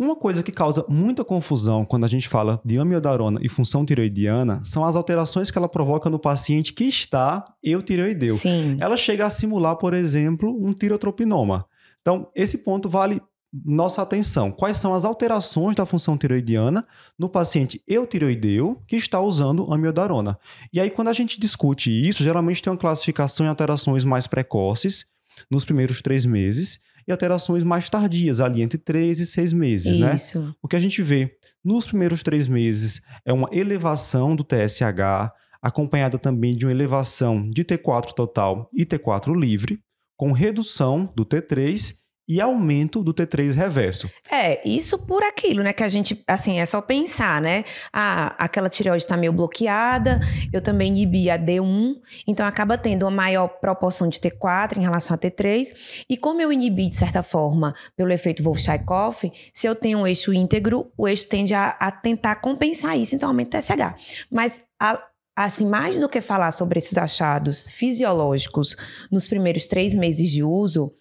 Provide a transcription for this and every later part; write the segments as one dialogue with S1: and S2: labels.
S1: Uma coisa que causa muita confusão quando a gente fala de amiodarona e função tiroidiana são as alterações que ela provoca no paciente que está eutireoideu.
S2: Sim.
S1: Ela chega a simular, por exemplo, um tirotropinoma. Então, esse ponto vale nossa atenção. Quais são as alterações da função tiroidiana no paciente eutireoideu que está usando amiodarona? E aí, quando a gente discute isso, geralmente tem uma classificação em alterações mais precoces, nos primeiros três meses, e alterações mais tardias, ali entre três e seis meses, né?
S2: Isso.
S1: O que a gente vê nos primeiros três meses é uma elevação do TSH, acompanhada também de uma elevação de T4 total e T4 livre, com redução do T3 e aumento do T3 reverso.
S2: É, isso por aquilo, né? Que a gente, assim, é só pensar, né? Ah, aquela tireoide está meio bloqueada, eu também inibi a D1, então acaba tendo uma maior proporção de T4 em relação a T3. E como eu inibi, de certa forma, pelo efeito Wolff-Chaikoff, se eu tenho um eixo íntegro, o eixo tende a, a tentar compensar isso, então aumenta o TSH. Mas a, assim, mais do que falar sobre esses achados fisiológicos nos primeiros três meses de uso,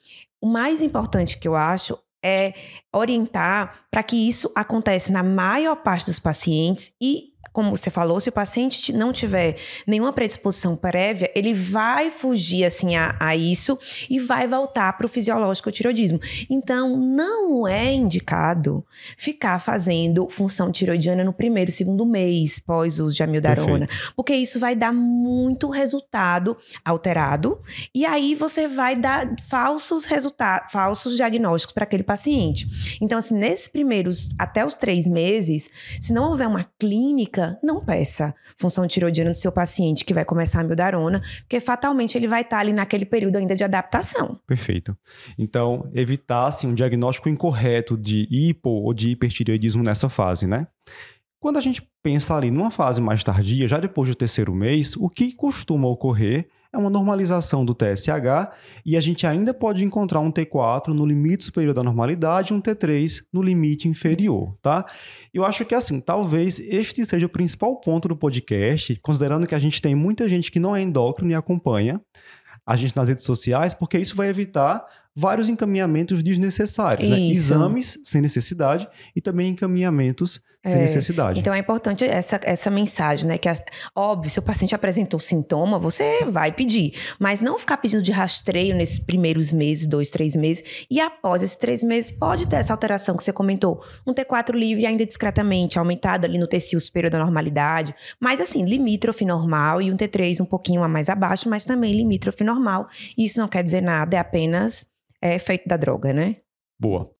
S2: o mais importante que eu acho é orientar para que isso aconteça na maior parte dos pacientes e como você falou, se o paciente não tiver nenhuma predisposição prévia, ele vai fugir assim a, a isso e vai voltar para o fisiológico tiroidismo. Então, não é indicado ficar fazendo função tiroidiana no primeiro segundo mês pós uso de amiodarona, Perfeito. porque isso vai dar muito resultado alterado e aí você vai dar falsos resultados, falsos diagnósticos para aquele paciente. Então, assim, nesses primeiros até os três meses, se não houver uma clínica não peça função tiroidiana do seu paciente que vai começar a amiodarona, porque fatalmente ele vai estar ali naquele período ainda de adaptação.
S1: Perfeito. Então, evitar assim, um diagnóstico incorreto de hipo ou de hipertireoidismo nessa fase, né? Quando a gente pensa ali numa fase mais tardia, já depois do terceiro mês, o que costuma ocorrer é uma normalização do TSH e a gente ainda pode encontrar um T4 no limite superior da normalidade e um T3 no limite inferior, tá? Eu acho que assim, talvez este seja o principal ponto do podcast, considerando que a gente tem muita gente que não é endócrino e acompanha a gente nas redes sociais, porque isso vai evitar vários encaminhamentos desnecessários, né? exames sem necessidade e também encaminhamentos sem é, necessidade.
S2: Então é importante essa, essa mensagem, né? Que, óbvio, se o paciente apresentou sintoma, você vai pedir, mas não ficar pedindo de rastreio nesses primeiros meses, dois, três meses, e após esses três meses pode ter essa alteração que você comentou, um T4 livre ainda discretamente aumentado ali no tecido superior da normalidade, mas assim, limítrofe normal e um T3 um pouquinho a mais abaixo, mas também limítrofe normal. Isso não quer dizer nada, é apenas é efeito da droga, né?
S1: Boa.